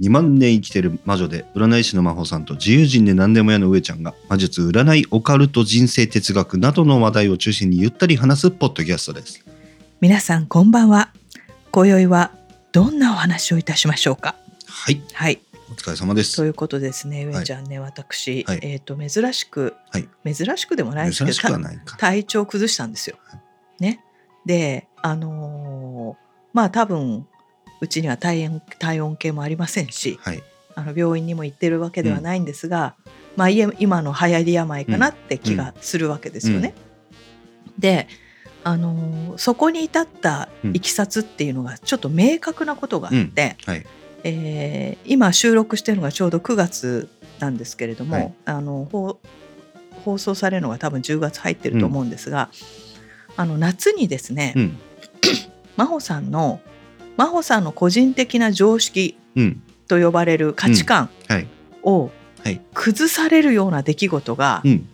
2万年生きてる魔女で占い師の真帆さんと自由人で何でも屋の上ちゃんが魔術占いオカルト人生哲学などの話題を中心にゆったり話すポッドキャストです。皆さんこんばんは。今宵はどんなお話をいたしましょうか？はい。はい。お疲れ様です。ということですねはい。上ちゃんね、私、はい。えっ、と珍しく、はい。珍しくでもないですけど体調崩したんですよ。ね、であのーまあ多分うちには体温体温計もありませんしはい。あの病院にも行ってるわけではないんですが、まあいえ今の流行り病かなって気がするわけですよね。であのーそこに至ったいきさつっていうのがちょっと明確なことがあって、はい。えー今収録してるのがちょうど9月なんですけれども、はい。あの放放送されるのが多分10月入ってると思うんですが、あの夏にですね、うん。真帆さんの真帆さんの個人的な常識うん。と呼ばれる価値観はい。をはい。崩されるような出来事がうん。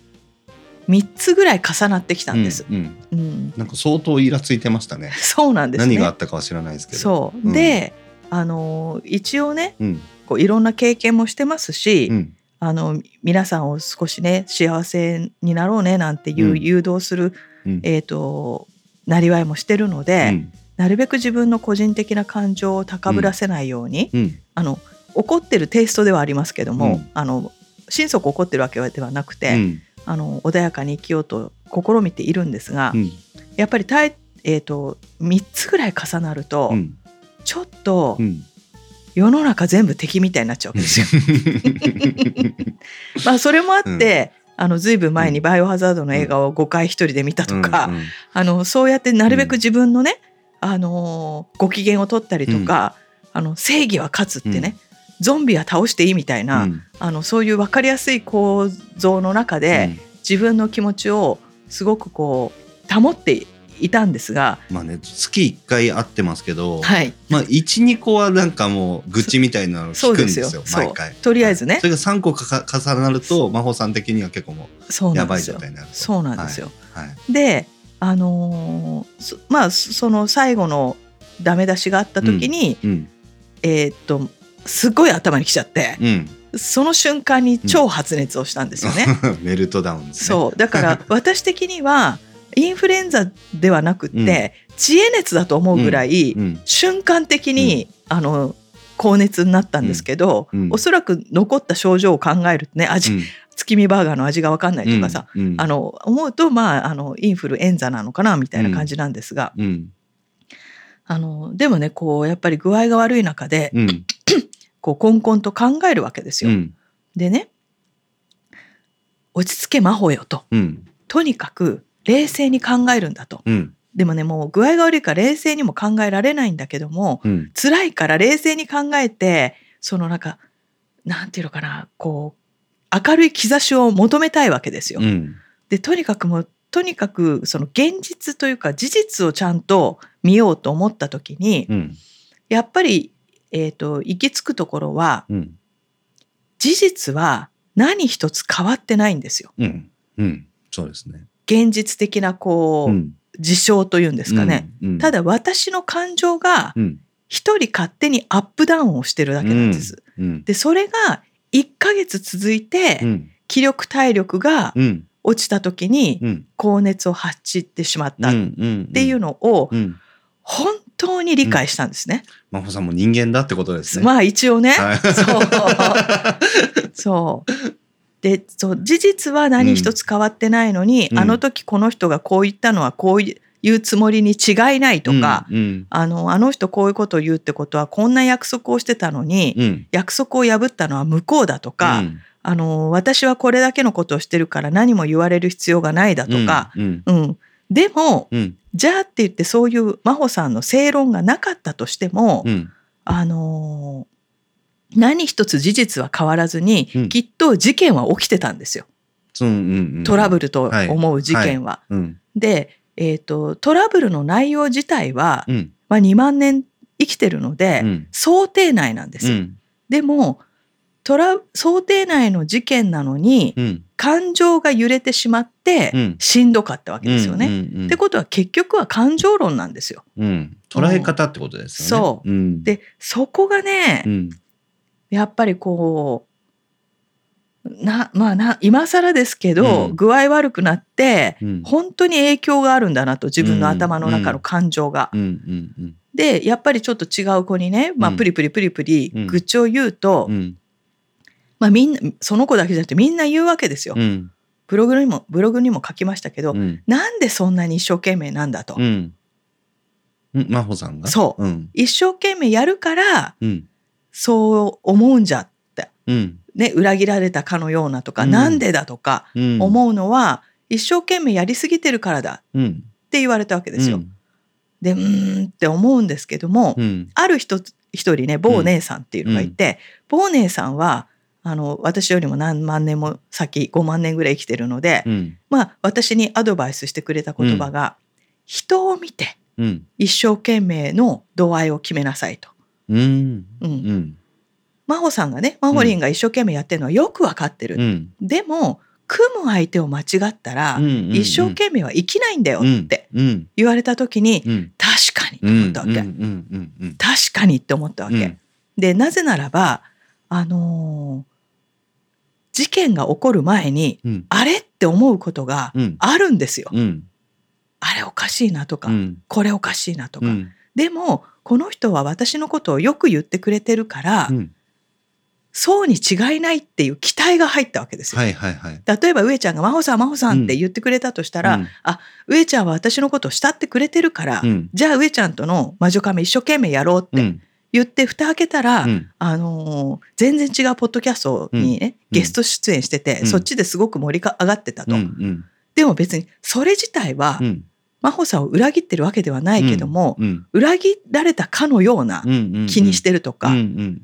3つぐらい重なってきたんです。うんうん。うん。なんか相当イラついてましたね。そうなんですね。何があったかは知らないですけど。そう、うん。であの一応ねうん。こういろんな経験もしてますし、うん。あの皆さんを少しね幸せになろうねなんていううん。誘導する、うん。えー、となりわいもしてるので、うんなるべく自分の個人的な感情を高ぶらせないように、うん。あの怒ってるテイストではありますけども、うん。あの心底怒ってるわけではなくて、うん。あの穏やかに生きようと試みているんですが、うん。やっぱりたい、えー、と3つぐらい重なると、うん。ちょっとうん。世の中全部敵みたいになっちゃうわけですよ。まあそれもあって、あのずいぶん前に「バイオハザード」の映画を5回一人で見たとか、うんうん。あのそうやってなるべく自分のね、あのーご機嫌を取ったりとか、あの正義は勝つってね、ゾンビは倒していいみたいな、うん。あのそういう分かりやすい構造の中で、自分の気持ちをすごくこう保っていたんですが、まあね月1回会ってますけど、はい、まあ12個はなんかもう愚痴みたいなの聞くんですすよ。よ毎回。とりあえずね。それが3個かか重なると真帆さん的には結構もそううやばい状態になると。そうなんですよ。はい。であのーそまあそその最後のダメ出しがあった時に、うんえーっとすっごい頭にきちゃって、うん。その瞬間に超発熱をしたんですよね。メルトダウンね。そう。だから 私的にはインフルエンザではなくって、うん。知恵熱だと思うぐらい、うん。瞬間的に、あの高熱になったんですけど、うん。おそらく残った症状を考えるとね味、うん月見バーガーの味が分かんないとかさ、うんあの思うとまああのインフルエンザなのかなみたいな感じなんですが、うん。あのでもねこうやっぱり具合が悪い中で、うん。こうこんこんと考えるわけですよ。うん。でね落ち着け真帆よと。うん。とにかく冷静に考えるんだと。うん。でもねもう具合が悪いから冷静にも考えられないんだけどもうん。辛いから冷静に考えてそのなんかなんていうのかなこう明るい兆しを求めたいわけですよ。うん。でとにかくもうとにかくその現実というか事実をちゃんと見ようと思った時に、うん。やっぱり、えー、と行き着くところはうん。事実は何一つ変わってないんですよ。うん。うん。そうですね。現実的なこう、うん。事象というんですかね。うん。ただ私の感情がうん。一人勝手にアップダウンをしてるだけなんです。うん。でそれが1ヶ月続いて、うん。気力体力がうん。落ちた時にうん。高熱を発してしまったっってていうのをうん。本当に理解したんですね。真帆さんも人間だってことですね。まあ一応ね、はい。そう。でそう事実は何一つ変わってないのに、うん。あの時この人がこう言ったのはこういうつもりに違いないとか、うんうん。あのあの人こういうことを言うってことはこんな約束をしてたのに、うん。約束を破ったのは向こうだとか、うん。あの私はこれだけのことをしてるから何も言われる必要がないだとか、うんうん。でもうん。じゃあって言ってそういう真帆さんの正論がなかったとしても、うん。あの何一つ事実は変わらずに、うん。きっと事件は起きてたんですよ。トラブルと思う事件は。うん。で、えー、とトラブルの内容自体は、うん。まあ、2万年生きてるので、うん。想定内なんです。よ。うん。でもトラ想定内の事件なのにうん。感情が揺れてしまってうん。しんどかったわけですよね。ってことは結局は感情論なんですよ。うん。捉え方ってことですよね。そう。うん、でそこがね、うん。やっぱりこうなまあな今更ですけど、うん。具合悪くなってうん。本当に影響があるんだなと自分の頭の中の感情が。うんうんうん。でやっぱりちょっと違う子にね、まあ、うん。プリプリプリプリうん。愚痴を言うと、うん。まあ、みんなその子だけじゃなくてみんな言うわけですよ。うん。ブログにもブログにも書きましたけど、うん。なんでそんなに一生懸命なんだと、うん。うん真帆さんが？そう。うん。一生懸命やるからうん。そう思うんじゃって、うんね、裏切られたかのようなとか、うん。なんでだとかうん。思うのは一生懸命やりすぎてるからだうん。って言われたわけですよ。うん。でうーんって思うんですけども、うん。ある人一人ね某姉さんっていうのがいて、某姉さんはあの私よりも何万年も先5万年ぐらい生きてるので、うん。まあ私にアドバイスしてくれた言葉が、人を見てうん。一生懸命の度合いを決めなさいと。うん。うん。うん真帆さんがね真帆りんが一生懸命やってるのはよくわかってる。うん。でも組む相手を間違ったら、一生懸命は生きないんだよってうん。言われた時に、うん。確かにとうん思ったわけ。確かにって思ったわけ。うん。でなぜならばあのー事件が起こる前にうん。あれって思うことがうん。あるんですよ。うん。あれおかしいなとか、うん。これおかしいなとか。うん。でもこの人は私のことをよく言ってくれてるから、うんそうに違いないっていう期待が入ったわけですよ。はいはいはい。例えば上ちゃんが「真帆さん真帆さん」って言ってくれたとしたら、うん。上ちゃんは私のことを慕ってくれてるから、うん。じゃあ上ちゃんとの魔女カメ一生懸命やろうってうん。言って蓋開けたら、うん。あのー全然違うポッドキャストにね、うん。ゲスト出演してて、うん。そっちですごく盛り上がってたと。でも別にそれ自体は、うん。真帆さんを裏切ってるわけではないけども、うん。裏切られたかのような気にしてるとか、うんうん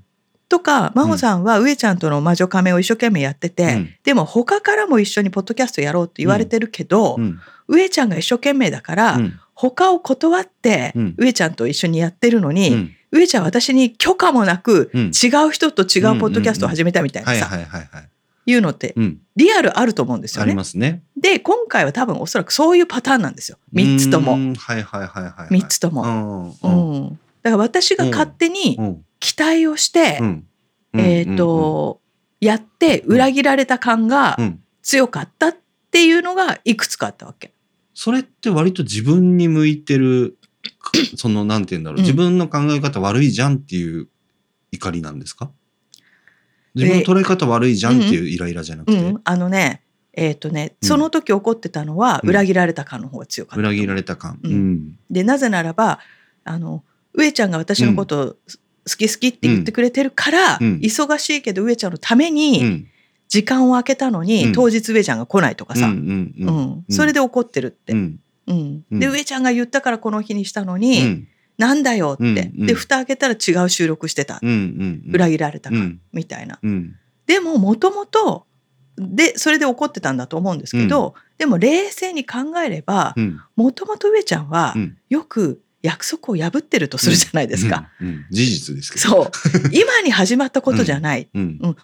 とか真帆さんは上ちゃんとの魔女カメを一生懸命やってて、うん。でも他からも一緒にポッドキャストやろうって言われてるけど、うん。上ちゃんが一生懸命だから、うん。他を断って、うん。上ちゃんと一緒にやってるのに、うん。上ちゃんは私に許可もなく、うん。違う人と違うポッドキャストを始めたみたいなさ、はいうのってうん。リアルあると思うんですよありね。ますね。で今回は多分おそらくそういうパターンなんですよ。3つとうもんはいはいはいはい。3つとも。もうん。だから私が勝手にうん期待をして、うん。えっ、と、やって裏切られた感がうん。強かったっていうのがいくつかあったわけ。それって割と自分に向いてる そのなんて言うんだろう、うん。自分の考え方悪いじゃんっていう怒りなんですか？自分の捉え方悪いじゃんっていうイライラじゃなくて、うん、あのねえっ、とねうん。その時起こってたのはうん。裏切られた感の方が強かったう。裏切られた感、ううん。んでなぜならばあの上ちゃんが私のことを好き好きって言ってくれてるから、うん。忙しいけど上ちゃんのためうにん。時間を空けたのに、うん。当日上ちゃんが来ないとかさ、ううんん。うん。それで怒ってるって。うん。うん。うん。で上ちゃんが言ったからこの日にしたのに、うん。なんだよって、うん。うん。で蓋開けたら違う収録してた、うんうん裏切られたか、うん。みたいな。うん。でももともとでそれで怒ってたんだと思うんですけど、でも冷静に考えればうん。もともと上ちゃんはうん。よく約束を破ってるとするじゃないですか。うんうん事実ですけど。そう。今に始まったことじゃない。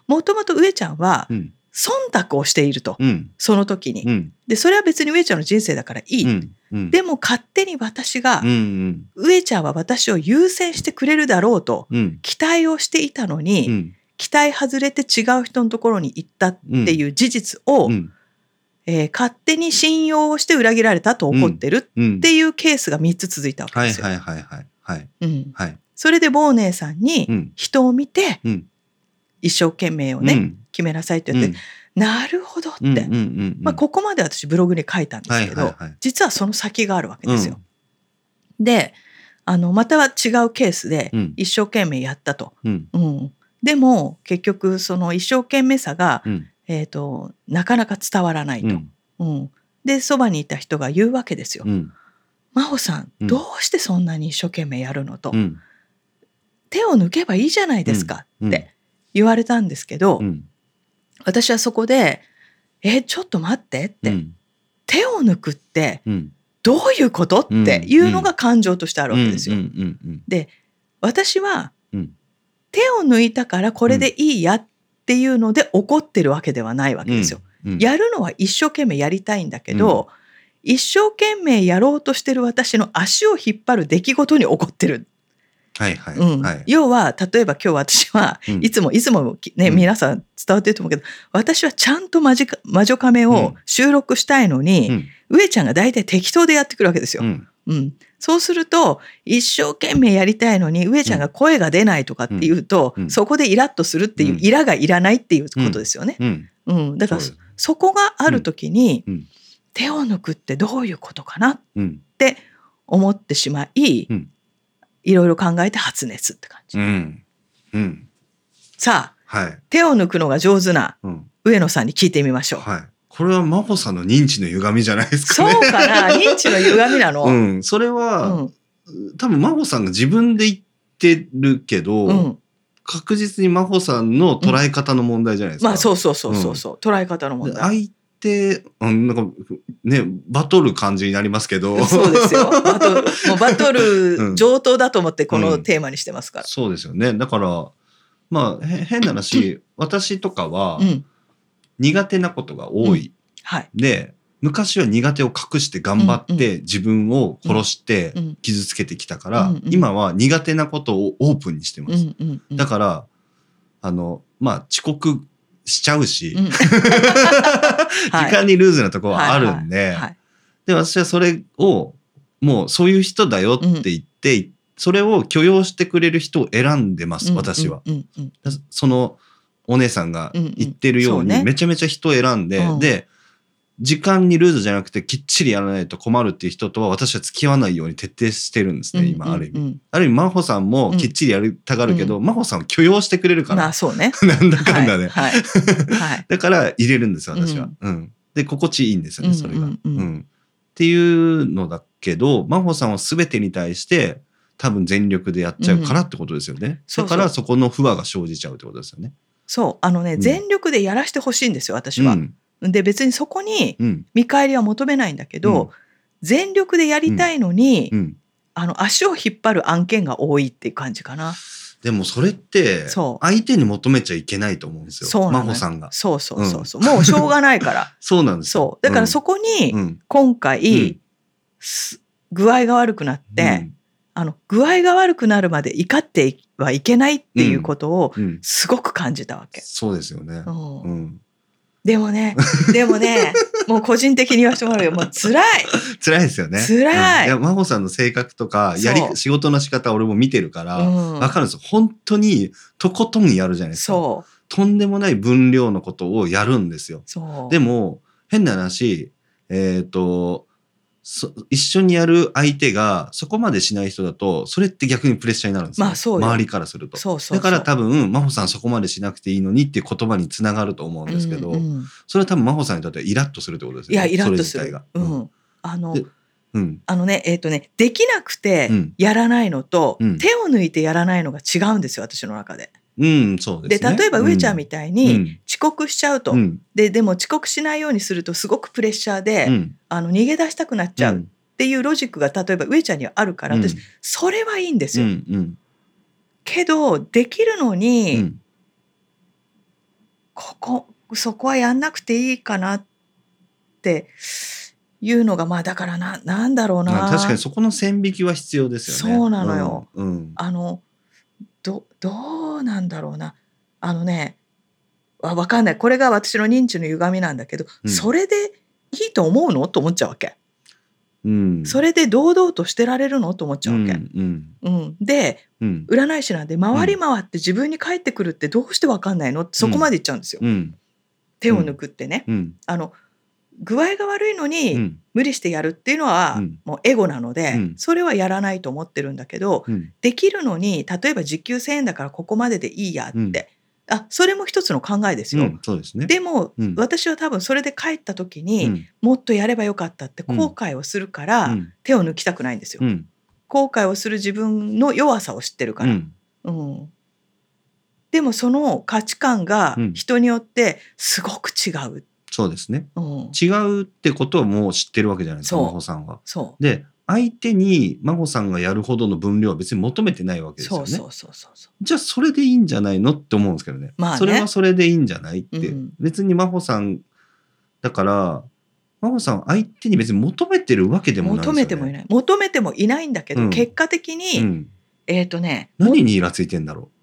もともと上ちゃんはうん。忖度をしていると、うん。その時に。うん。でそれは別に上ちゃんの人生だからいい。うん。うん。でも勝手に私がうんうん。上ちゃんは私を優先してくれるだろうとうん。期待をしていたのに、うん。期待外れて違う人のところに行ったっていう事実を、うんえー勝手に信用をして裏切られたと怒ってるうんっていうケースが3つ続いたわけはいですよ。はいはいはいはいうん。はい。それで坊姉さんにうん。人を見てうん。一生懸命をね、うん。決めなさいって言って、なるほどって、ここまで私ブログに書いたんですけど、はいはいはい。実はその先があるわけですよ。であのまたは違うケースでうん。一生懸命やったと。うん。うん、でも結局その一生懸命さが、うんえー、となかなか伝わらないと。うん。うん。でそばにいた人が言うわけですよ。うん。真帆さんうん。どうしてそんなに一生懸命やるのと、うん。手を抜けばいいじゃないですかうん。って言われたんですけど、うん。私はそこでえちょっと待ってって、うん。手を抜くってうん。どういうことっていうのが感情としてあるわけですよ。うん。うん。うん。私はうん。手を抜いたからこれでいいやっていうので怒ってるわけではないわけですよ。うんやるのは一生懸命やりたいんだけど、一生懸命やろうとしてる私の足を引っ張る出来事に怒ってる。はいはいうん。はい。要は例えば今日私はうん。いつもいつもね、うん。皆さん伝わってると思うけど私はちゃんと魔女魔女カメを収録したいのに、うん。上ちゃんが大体適当でやってくるわけですよ。うん。うん、そうすると一生懸命やりたいのに上ちゃんが声が出ないとかっていうと、うん。うん。そこでイラッとするっていううん。イラがいらないっていうことですよね。うん。うん。だからそそこがある時に、うん。手を抜くってどういうことかなっうん。て思ってしまい、うん。いろいろ考えて発熱って感じ。うん。うん。さあはい。手を抜くのが上手なうん。上野さんに聞いてみましょう。はい。これは真帆さんの認知の歪みじゃないですかそうね。かな認知の歪みなの？ううんん、それは、うん多分真帆さんが自分で言ってるけど、うん確実に真帆さんの捉え方の問題じゃないですか。まあそうそうそうそうそう、捉え方の問題。で相手、うん、なんかねバトる感じになりますけどそうですよ。バトル、もうバトうんル上等だと思ってこのうんテーマにしてますから。そうですよねだからまあへ変な話私とかはうん。苦手なことが多い、はい。で昔は苦手を隠して頑張って自分を殺してうん。傷つけてきたから、うんうん。今は苦手なことをオープンにしてうます、んうんうん。だからあのまあ遅刻しちゃうし、うん。時間にルーズなところはあるんで、で私はそれをもうそういう人だよって言って、それを許容してくれる人を選んでます、私は。うん。うん。うん。そのお姉さんが言ってるようにうんうんそうねめちゃめちゃ人を選んで、うんで時間にルーズじゃなくてきっちりやらないと困るっていう人とは私は付き合わないように徹底してるんですね、今ある意味。うんうんある意味真帆さんもきっちりやりたがるけど、真帆さんは許容してくれるから、まあそうね。なんだかんだで、はい。はいはい。だから入れるんですよ私は。うんで心地いいんですよねそれが。うんうんうんうんっていうのだけど真帆さんは全てに対して多分全力でやっちゃうからってことですよね。そだからそこの不和が生じちゃうってことですよね。そう。あのね、うん全力でやらしてほしいんですよ、私はう。んで、別にそこにうん見返りは求めないんだけど、全力でやりたいのに、うん、あの、足を引っ張る案件が多いっていう感じかな。でもそれって相手に求めちゃいけないと思うんですよそう真帆さんが。そうそうそうそう。もうしょうがないから。そうなんですよそう。だからそこに、うん今回、具合が悪くなって、あの具合が悪くなるまで怒ってはいけないっていうことをうんうんすごく感じたわけ。そうですよね。うんうんでもね、でもね、もう個人的に言わせてもらうよ。もう辛い。辛いですよね。辛いうんや真帆さんの性格とかやり仕事の仕方俺も見てるからうんわかるんですよ。本当にとことんやるじゃないですか。そう。とんでもない分量のことをやるんですよ。でも変な話えっ、とそ一緒にやる相手がそこまでしない人だとそれって逆にプレッシャーになるんですよ、まあそうよ。周りからすると。そうそうそう。だから多分真帆さんそこまでしなくていいのにっていう言葉につながると思うんですけど、うんうん。それは多分真帆さんにとってはイラッとするってことですいや、イラッとする。が。。うん。あので、うん。あのね、えっ、とね、できなくてうん。やらないのと、うん。手を抜いてやらないのが違うんですよ、私の中で。うん、そうでで、すね。例えば上ちゃんみたいに、うん。遅刻しちゃうと、うん。ででも遅刻しないようにするとすごくプレッシャーで、うん。あの逃げ出したくなっちゃうっん。ていうロジックが例えば上ちゃんにはあるから、うん。私それはいいんですうよ。んうん。けどできるのに、うん。ここそこはやんなくていいかなっていうのがまあだからななんだろうな、まあ確かにそこの線引きは必要ですよね。そうなのよ。うん。うん。あのどどうなんだろうな。あのねわわかんない。これが私の認知の歪みなんだけど、うん。それでいいと思うの？と思っちゃうわけ。うん。それで堂々としてられるの？と思っちゃうわけ。うんうん。でうん。占い師なんで回り回って自分に返ってくるってどうしてわかんないの？ってそこまで言っちゃうんですよ。うん。手を抜くってね。うん。あの具合が悪いのうにん。無理してやるっていうのはうん。もうエゴなので、うん。それはやらないと思ってるんだけどうん。できるのに例えば時給1,000円だからここまででいいやって、うん。あそれも一つの考えですよ。うんそうですね。でも、うん。私は多分それで帰った時うに、ん。もっとやればよかったって後悔をするから、うん。手を抜きたくないんですよ。うん。後悔をする自分の弱さを知ってるから。うん。うん。でもその価値観がうん。人によってすごく違う。そうですね。うん、違うってことはもう知ってるわけじゃないですか、真帆さんは。そで、相手に真帆さんがやるほどの分量は別に求めてないわうけですよね。そうそうそうそうじゃあそれでいいんじゃないのって思うんですけどね。まあねそれはそれでいいんじゃないって。うん別に真帆さん、だから、真帆さん相手に別に求めてるわけでもないですよね。求めてもいない求めてもいないんだけど、うん結果的に、うん。えっ、とね何にイラついてんだろう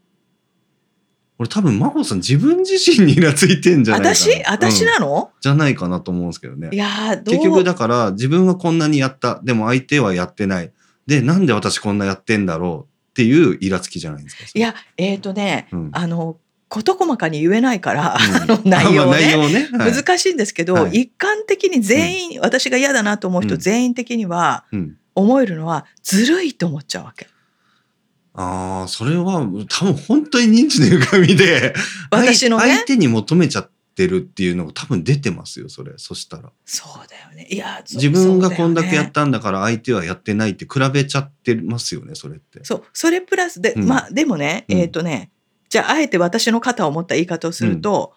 俺多分真帆さん自分自身にイラついてんじゃないかな。私？私うんなの、じゃないかなと思うんですけどねい。やーどう？結局だから自分はこんなにやった。でも相手はやってない。で、なんで私こんなやってんだろうっていうイラつきじゃないですか。いやえっ、とね、うんあの事細かに言えないから、うんあの内容ね。容ね。はい難しいんですけど、はい一般的に全員、私が嫌だなと思う人うん全員的にはうん。思えるのはずるいと思っちゃうわけ。ああ、それは多分本当に認知の歪みで、私のね相相手に求めちゃってるっていうのが多分出てますよ、それ。そしたら。そうだよね。いや自分がこんだけやったんだから相手はやってないって比べちゃってますよね、それって。そうそれプラスで、うんまあでもね、うんえっ、とねじゃああえて私の肩を持った言い方をすると、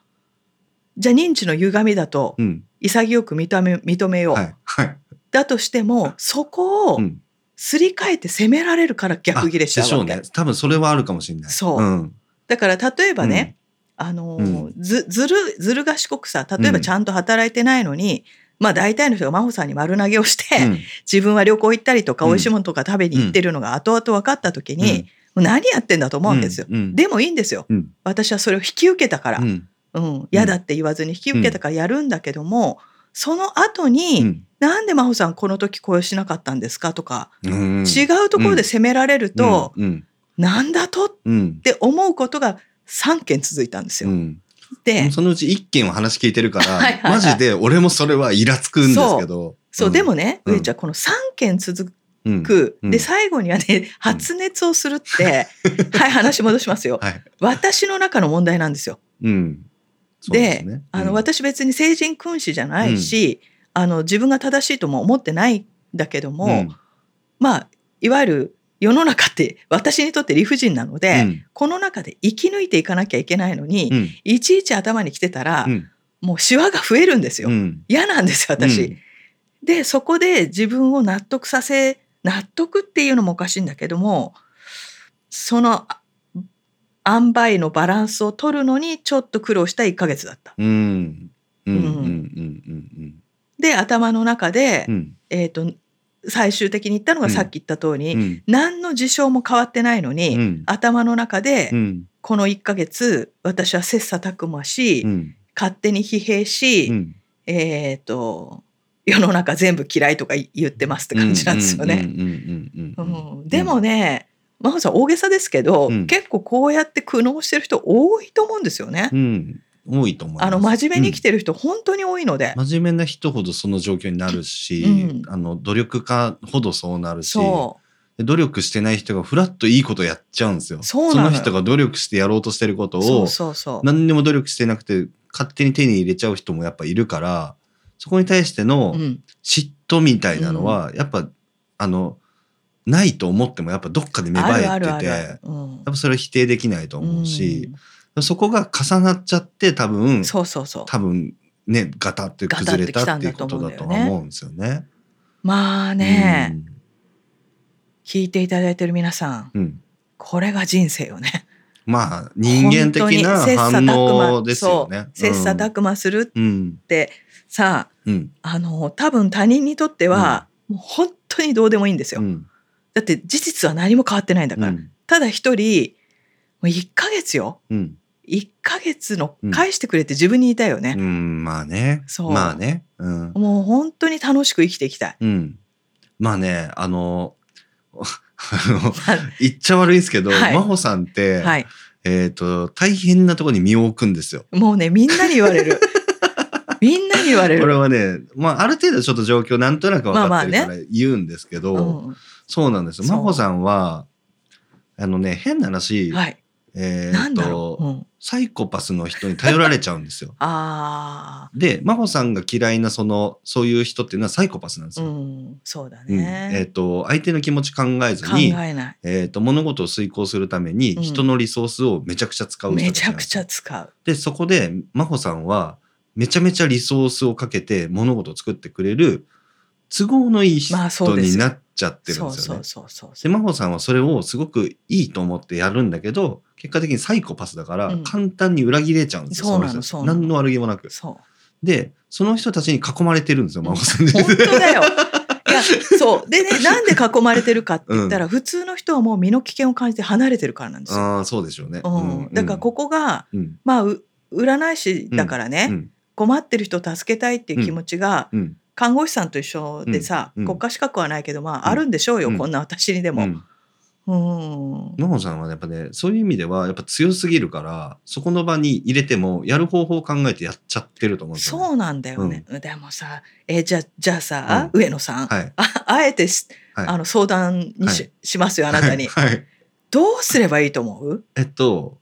じゃあ認知の歪みだとうん。潔く認め認めよう、はい。はい。だとしてもそこをうん。すり替えて責められるから逆ギレしちゃうわけ。あでしょうね。多分それはあるかもしれない。そう。うん。だから例えばね、あのーうずずるずる賢くさ例えばちゃんと働いてないのに、まあ大体の人が真帆さんに丸投げをして、うん。自分は旅行行ったりとかうん。美味しいものとか食べに行ってるのが後々分かった時に、何やってんだと思うわけですよ。うん。うん。でもいいんですよ。うん。私はそれを引き受けたから、ううんん。嫌だって言わずに引き受けたからやるんだけども、その後に、うん。なんで真帆さんこの時こうしなかったんですかとか、うん。違うところで責められると、うん。なんだとっうんて思うことが3件続いたんですよ。うん。で、そのうち1件は話聞いてるから、マジで俺もそれはイラつくんですけど。そう、ん。でもね、うん。上ちゃんこの3件続うん。く、うん。で最後にはね発熱をするって、はい話戻しますよ。はい。私の中の問題なんですよ。うん。ですね。あのうん。私別に成人君子じゃないし、あの自分が正しいとも思ってないんだけども、うん。まあいわゆる世の中って私にとって理不尽なので、うん。この中で生き抜いていかなきゃいけないのに、うん。いちいち頭に来てたら、うん。もうシワが増えるんですよ。うん。嫌なんですよ私。でそこで自分を納得させ納得っていうのもおかしいんだけどもそのあ塩梅のバランスを取るのにちょっと苦労した1ヶ月だった。で頭の中で、うん。うんえー、と最終的に言ったのがうん。さっき言った通り、うん。何の事象も変わってないのに、うん。頭の中で、うん。この1ヶ月私は切磋琢磨し、うん。勝手に疲弊し、うん。えっ、と世の中全部嫌いとか言ってますって感じなんですよね。でもね、真帆さん大げさですけど、うん結構こうやって苦悩してる人多いと思うんですよね。うん多いと思います。あの真面目に生きてる人本当に多いので。うん真面目な人ほどその状況になるし、うんあの努力家ほどそうなるし努力してない人がフラッといいことやっちゃうんですよ。そうなの人が努力してやろうとしてることをうそうそうそう。何にも努力してなくて勝手に手に入れちゃう人もやっぱいるからそこに対してのうん、嫉妬みたいなのはやっぱ、あのないと思ってもやっぱどっかで芽生えててやっぱそれは否定できないと思うし、そこが重なっちゃって多分うんそうそうそう。多分ねガタって崩れたっていうことだとは思うんですよね。まあね、聞いていただいてる皆さん、うん。うんこれが人生よね。まあ人間的な反応ですよね。切磋琢磨するっうん。てさうん。あの多分他人にとっては、もう本当にどうでもいいんですよ。うんだって事実は何も変わってないんだから。うん。ただ一人もう1ヶ月よ。うん。1ヶ月の返してくれって自分に言いたいよね、うんまあね。そう。まあね。うん。もう本当に楽しく生きていきたい。うん。まあねあの 言っちゃ悪いですけど、はい。真帆さんって、はい、えっ、と大変なところに身を置くんですよ。もうねみんなに言われる。みんなに言われる。これはね、まあ、ある程度ちょっと状況なんとなく分かってるかまあまら言うんですけど、うんそうなんです。真帆さんはあのね変な話、はい、えっ、なんだろう、ん、サイコパスの人に頼られちゃうんですよ。あで真帆さんが嫌いなそのそういう人っていうのはサイコパスなんですあ、うよ。ん、そうだうん。ね。えっ、と相手の気持ち考えず考に、えー、と物事を遂行するためにうん。人のリソースをめちゃくちゃ使うんですよ。ちゃくちゃ使う。でそこで真帆さんはめちゃめちゃリソースをかけて物事を作ってくれる都合のいい人になっちゃってるんですよね。そうそうそうで、真帆さんはそれをすごくいいと思ってやるんだけど、結果的にサイコパスだからうん。簡単に裏切れちゃうんですよ。そうなのの人たち。そうなの。何の悪気もなく。で、その人たちに囲まれてるんですよ、真帆さんで。本当だよ。いやそう。でねなんで囲まれてるかって言ったら、普通の人はもう身の危険を感じて離れてるからなんですよ。ああ、そうでしょうね。うん。だからここがうん、まあう占い師だからね、うん、困ってる人を助けたいっていう気持ちが、うん、看護師さんと一緒でさ、うんうん国家資格はないけどまあ、うんあるんでしょうよ、うんこんな私にでも。うん。うん真帆さんはやっぱね、そういう意味ではやっぱ強すぎるから、そこの場に入れても、やる方法を考えてやっちゃってると思うんですよ、ね。そうなんだよね、でもさえじゃじゃあさ、上野さん、はい。ああえてし、はいあの相談にし,、はいしますよあなたに、はい。はいどうすればいいと思う？えっと、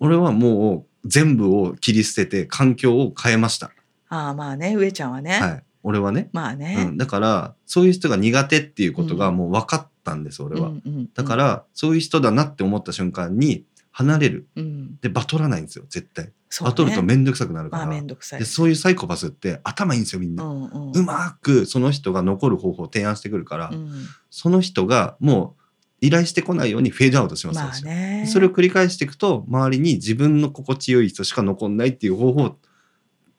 俺はもう全部を切り捨てて環境を変えました。ああまあね上ちゃんはね、はい。俺はね。まあね、うん。だから、そういう人が苦手っていうことがうんもう分かったんです、俺は。うんうんだから、そういう人だなって思った瞬間に離れる。うん、で、バトらないんですよ、絶対。ねバトるとめんどくさくなるかまあら。めんどくさいで、そういうサイコパスって頭いいんですよ、みんな。うんうんうまくその人が残る方法を提案してくるから、うんその人がもう依頼してこないようにフェードアウトしますまあねそれを繰り返していくと周りに自分の心地よい人しか残んないっていう方法を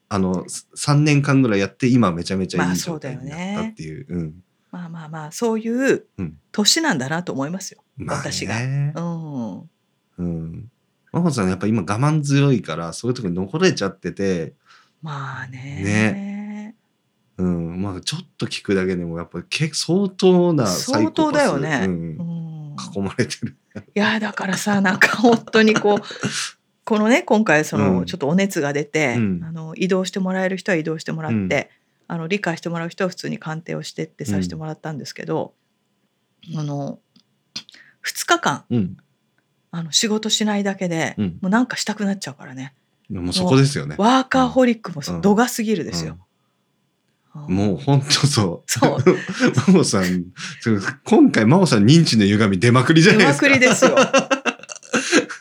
あの3年間ぐらいやって今めちゃめちゃいいまあそうだよ状態にねなったっていう。うん。まあまあまあそういううん。年なんだなと思いますよ、まあね。私が。うん。うん。真帆さんやっぱ今我慢強いからそういうとこに残れちゃってて、まあね。うん、まあちょっと聞くだけでもやっぱ結構相当な相当だよね。うんうん。囲まれてる。いやだからさなんか本当にこう このね今回その、うんちょっとお熱が出て、うんあの移動してもらえる人は移動してもらって、あの理解してもらう人は普通に鑑定をしてってさせてもらったんですけど、あの2日間うん。あの仕事しないだけで、うんもうなんかしたくなっちゃうからねもうそこですよね。ワーカーホリックもうん度が過ぎるですよ。うんもう本当そう。そう。真帆さん、今回真帆さん認知の歪み出まくりじゃない出ですか。まくりですよ。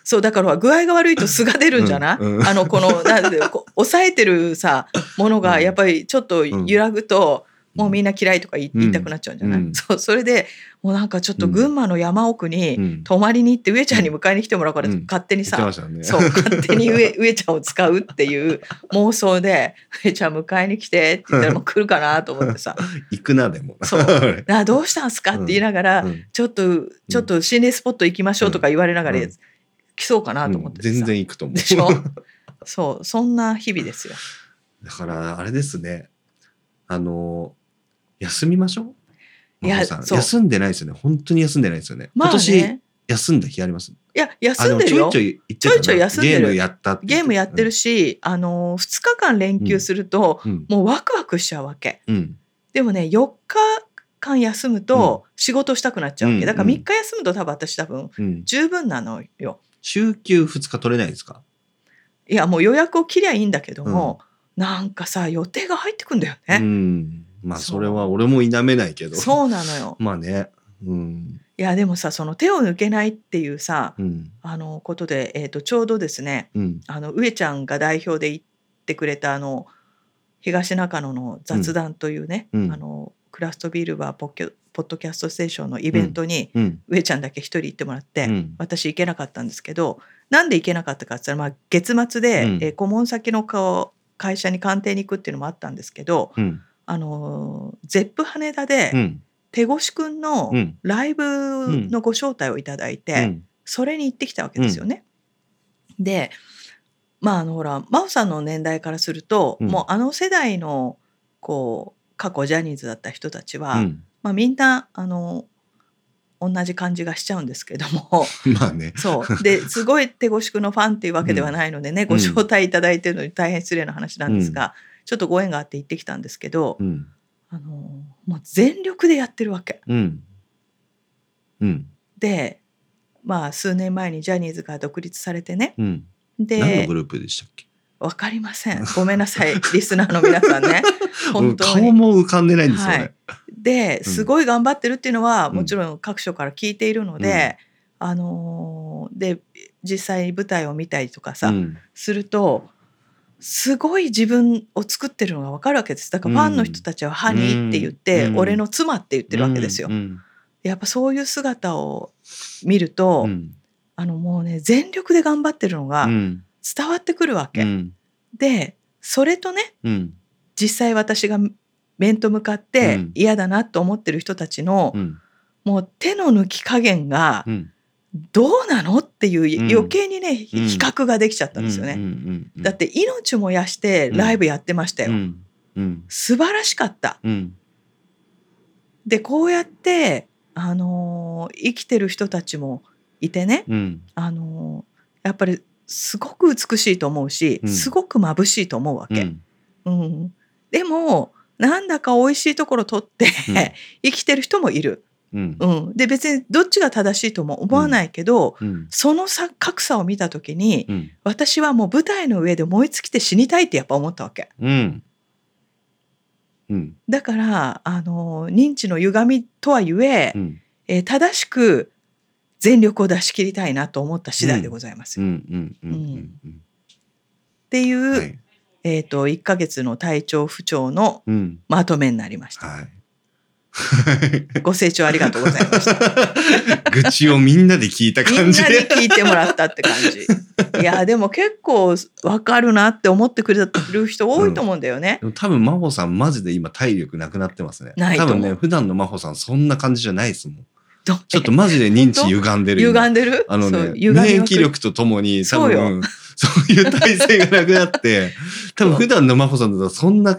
そうだから具合が悪いと素が出るんじゃない、うんうん。あのこの なんで抑えてるさものがやっぱりちょっと揺らぐと、もうみんな嫌いとか言いたくなっちゃうんじゃない、うん。そうそれでもうなんかちょっと群馬の山奥うにん。泊まりに行って上ちゃんに迎えに来てもらうから、うん。勝手にさ、ね。そう勝手に上 上ちゃんを使うっていう妄想で「上ちゃん迎えに来て」って言ったらもう来るかなと思ってさ。行くなでも。そう「あどうしたんすか?」って言いながら、うん。ちょっとちょっと心霊スポット行きましょうとか言われながら、うん来そうかなと思っててさ全然行くと思う。でしょ？そうそんな日々ですよ。だからあれですね。あの休みましょう？いや休んでないですよね。本当に休んでないですよね。まあ今年ね休んだ日あります？いや休んでるよちょいちょいちょいちょい休んでるゲームやったっゲームやってるし、あの2日間連休すると、うん。もうワクワクしちゃうわけ。うん。でもね4日間休むと仕事したくなっちゃうわけ、うんだから3日休むと多分私多分うん。十分なのよ。週休2日取れないですか？いやもう予約を切りゃいいんだけども、なんかさ予定が入ってくんだようね。ん。まあそれは俺も否めないけど。そうなのよ。まあね。うん。いやでもさその手を抜けないっていうさうん。あのことで、えー、とちょうどですねうん。あの上ちゃんが代表で言ってくれたあの東中野の雑談というね、うんあのクラフトビールバーポッキョポッドキャストステーションのイベントに、うん。上ちゃんだけ一人行ってもらって、うん私行けなかったんですけどなんで行けなかったかって言ったら、まあ、月末で、うんえー顧問先の顔会社に鑑定に行くっていうのもあったんですけど、うん。あのゼップ羽田で、うん。手越くんのうん。ライブのご招待をいただいて、うん。それに行ってきたわけですよね。でまああのほら真央さんの年代からすると、うんもうあの世代のこう過去ジャニーズだった人たちは、うん。まあ、みんなあの同じ感じがしちゃうんですけども まあね。そうですごい手越くんのファンっていうわけではないのでね、ご招待いただいてるのに大変失礼な話なんですが、ちょっとご縁があって行ってきたんですけど、うん。あのもう全力でやってるわけ。うん。うん。でまあ数年前にジャニーズが独立されてねうん。何のでグループでしたっけ？わかりません。ごめんなさいリスナーの皆さんね。本当顔に。も浮かんでないんですよね。はい。ですごい頑張ってるっていうのは、うん。もちろん各所から聞いているので、あのーで実際に舞台を見たりとかさ、うん。するとすごい自分を作ってるのが分かるわけです。だからファンの人たちは「ハニー」って言って、うん。俺の妻って言ってるわけですよ。うん。やっぱそういう姿を見ると、うん。あのもうね全力で頑張ってるのがうん伝わってくるわけ。うん。でそれとねうん。実際私が面と向かってうん。嫌だなと思ってる人たちの、うん。もう手の抜き加減がうん。どうなのっていううん。余計にね、うん。比較ができちゃったんですよね。だって命もやしてライブやってましたよ。素晴らしかった。うん。でこうやって、あのー生きてる人たちもいてね、うん。あのーやっぱりすごく美しいと思うし、うん。すごく眩しいと思うわけ。うん。うん。でもなんだか美味しいところ取って、うん。生きてる人もいる。うん。うん、で別にどっちが正しいとも思わないけど、うん。その差格差を見た時に、うん。私はもう舞台の上で燃え尽きて死にたいってやっぱ思ったわけ。うん。うん。だからあの認知の歪みとはいえうん。えー正しく全力を出し切りたいなと思った次第でございます。うんっうんうんうんていう、うんはいえー、と1ヶ月の体調不調のうんまとめになりました。はい ご清聴ありがとうございました。愚痴をみんなで聞いたみんなに感じで聞いてもらったって感じ。いやでも結構わかるなって思ってくれる人多いと思うんだよね。でも多分真帆さんマジで今体力なくなってますねない多分ね普段の真帆さんそんな感じじゃないですもんどちょっとマジで認知歪んでる歪んでる？あのね免る。疫力とともに多そうよ。分そういう体勢がなくなって 多分普段の真帆さんだとそんな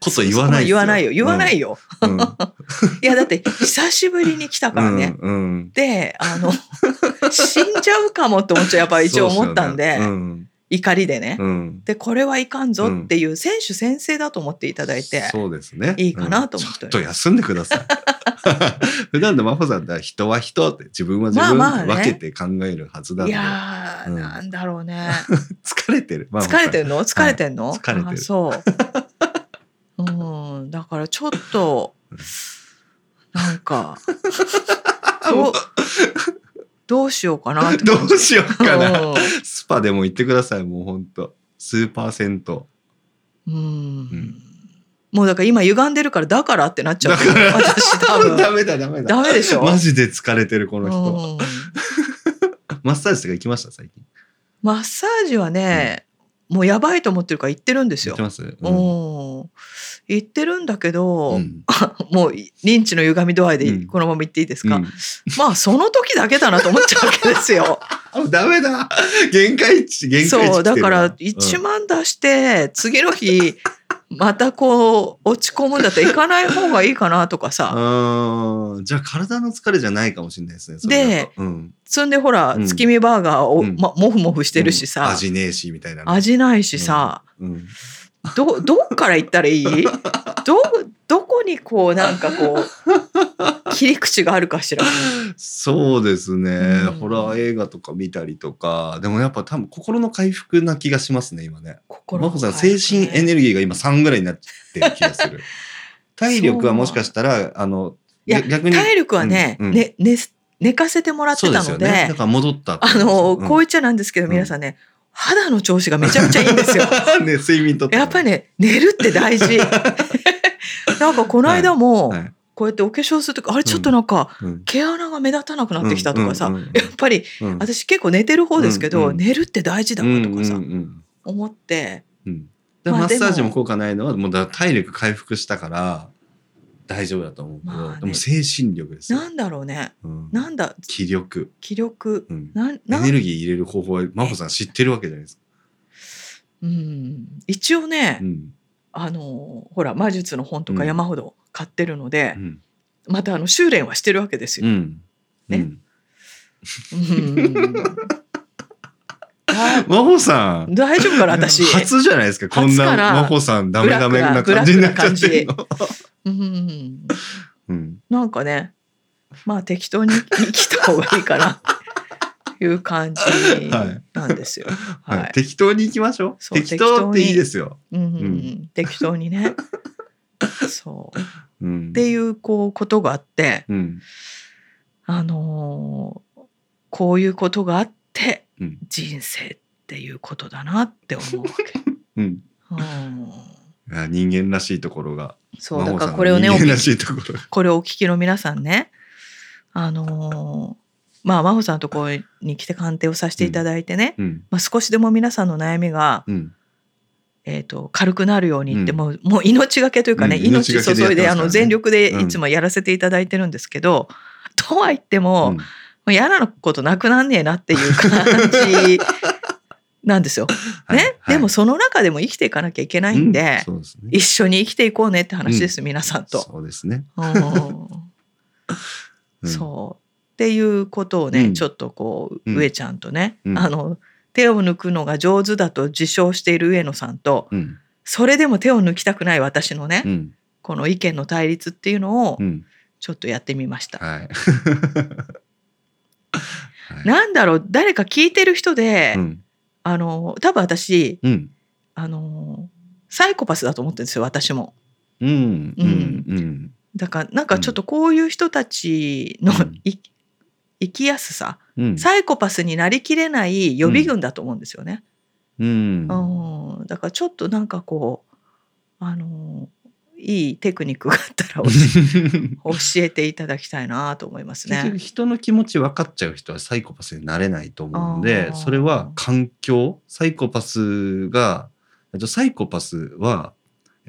こと言わないです言わないよ。言わないよ、よ。うん。いやだって久しぶりに来たからね。うんうん。であの 死んじゃうかもって思っちゃやっぱ一応思ったんで。そうっすよね怒りでね。うん。うんでこれはいかんぞっていう選手先生だと思っていただいて、そうですね。いいかなと思って。うん。ちょっと休んでください。普段の真帆さんだ人は人って自分は自分まあまあね。分けて考えるはずなんいで、やー、うん。なんだろうね。疲れてる？疲れてるの？疲れてんの、疲れてる。あそう。うん。だからちょっとなんかどうしようかなって どうしようかな。うんスパでも行ってください、もうほんと。スーパー銭湯。うんんもうだから今歪んでるからだからってなっちゃうだから私多分ダメだダメだ。ダメでしょ？マジで疲れてる、この人。うん マッサージとか行きました、最近？マッサージはね、もうやばいと思ってるから行ってるんですよ。行って。ます？ううんん、行ってるんだけど、うん。もう認知の歪み度合いでうん。このまま言っていいですか、うん。まあその時だけだなと思っちゃうわけですよ。あダメだ。限界値、限界値。そうだからうん1万出して次の日またこう落ち込むんだったら行かない方がいいかなとかさ。うん。じゃあ体の疲れじゃないかもしれないですね。それだと。うん、そんでほら、うん。月見バーガーを、うん。ま、もふもふしてるしさ、うん。味ねえしみたいなね、味ないしさ、うん、どどっから行ったらいい？どどこにこうなんかこう 切り口があるかしら。そうですね、うん。ホラー映画とか見たりとか。でもやっぱ多分心の回復な気がしますね今ね。心真帆さん精神エネルギーが今3ぐらいになってる気がする。体力はもしかしたらあのいや逆に体力はね、うんうん。ね寝寝かせてもらってたので。ね。だから戻ったあの、こう言っちゃなんですけど、うん皆さんね肌の調子がめちゃめちゃいいんですよ。う んね睡眠とやっぱりね寝るって大事。なんかこの間も、はい。こうやってお化粧するときあれちょっとなんか、うん。毛穴が目立たなくなってきたとかさ、やっぱりうん。私結構寝てる方ですけど、寝るって大事だわとかさ、思って。マッサージでもも効果ないのはもうだ体力回復したから大丈夫だと思うけど、でも精神力ですよ、なんだろうね。うん。なんだ気力、気力。うん、なん？エネルギー入れる方法は真帆さん知ってるわけじゃないですか。うん。一応ね、うんあのほら魔術の本とかうん。山ほど買ってるのでう、ん。またあの修練はしてるわけですよ。うん。ね。真帆さん。大丈夫かな私。初じゃないですかこんな真帆さんダメダメな感じになっちゃってるの。うん。うん。なんかねまあ適当に生きた方がいいかな。という感じ なんですよ。はいはい、適当に行きましょうそう適当っていいですよ。うんうん適当にね。そううん、っていうこうことがあって、うんあのーこういうことがあってうん人生っていうことだなって思うわけ。うん。人間らしいところが。そうだからこれをね。これをお聞きの皆さんねあのーまあ真帆さんのところに来て鑑定をさせていただいてね、うん。まあ、少しでも皆さんの悩みが、うん。えー、と軽くなるようにって、うん。もうもう命がけというかね、うん命注いでね。あの全力でうん。いつもやらせていただいてるんですけど、とは言っても、うん。もう嫌なことなくなんねえなっていう感じなんですよ。ね、はい。はい。でもその中でも生きていかなきゃいけないんで、うん。ですね。一緒に生きていこうねって話です、皆さんと。そうですね。うん。うん。そうっていうことをね、うんちょっとこう、うん上ちゃんとね、うんあの手を抜くのが上手だと自称している上野さんとうん。それでも手を抜きたくない私のね、うん。この意見の対立っていうのをうん。ちょっとやってみました。はい。はいなんだろう誰か聞いてる人で、うん。あの多分私うん。あのサイコパスだと思ってるんですよ私も。うん。うん。うん。だからなんかちょっとこういう人たちの、うんい生きやすさうん。サイコパスになりきれない予備軍だと思うんですよね。うん。うん、だからちょっとなんかこうあのいいテクニックがあったら教 教えていただきたいなと思いますね。人の気持ち分かっちゃう人はサイコパスになれないと思うんでそれは環境サイコパスが、えっと、サイコパスは、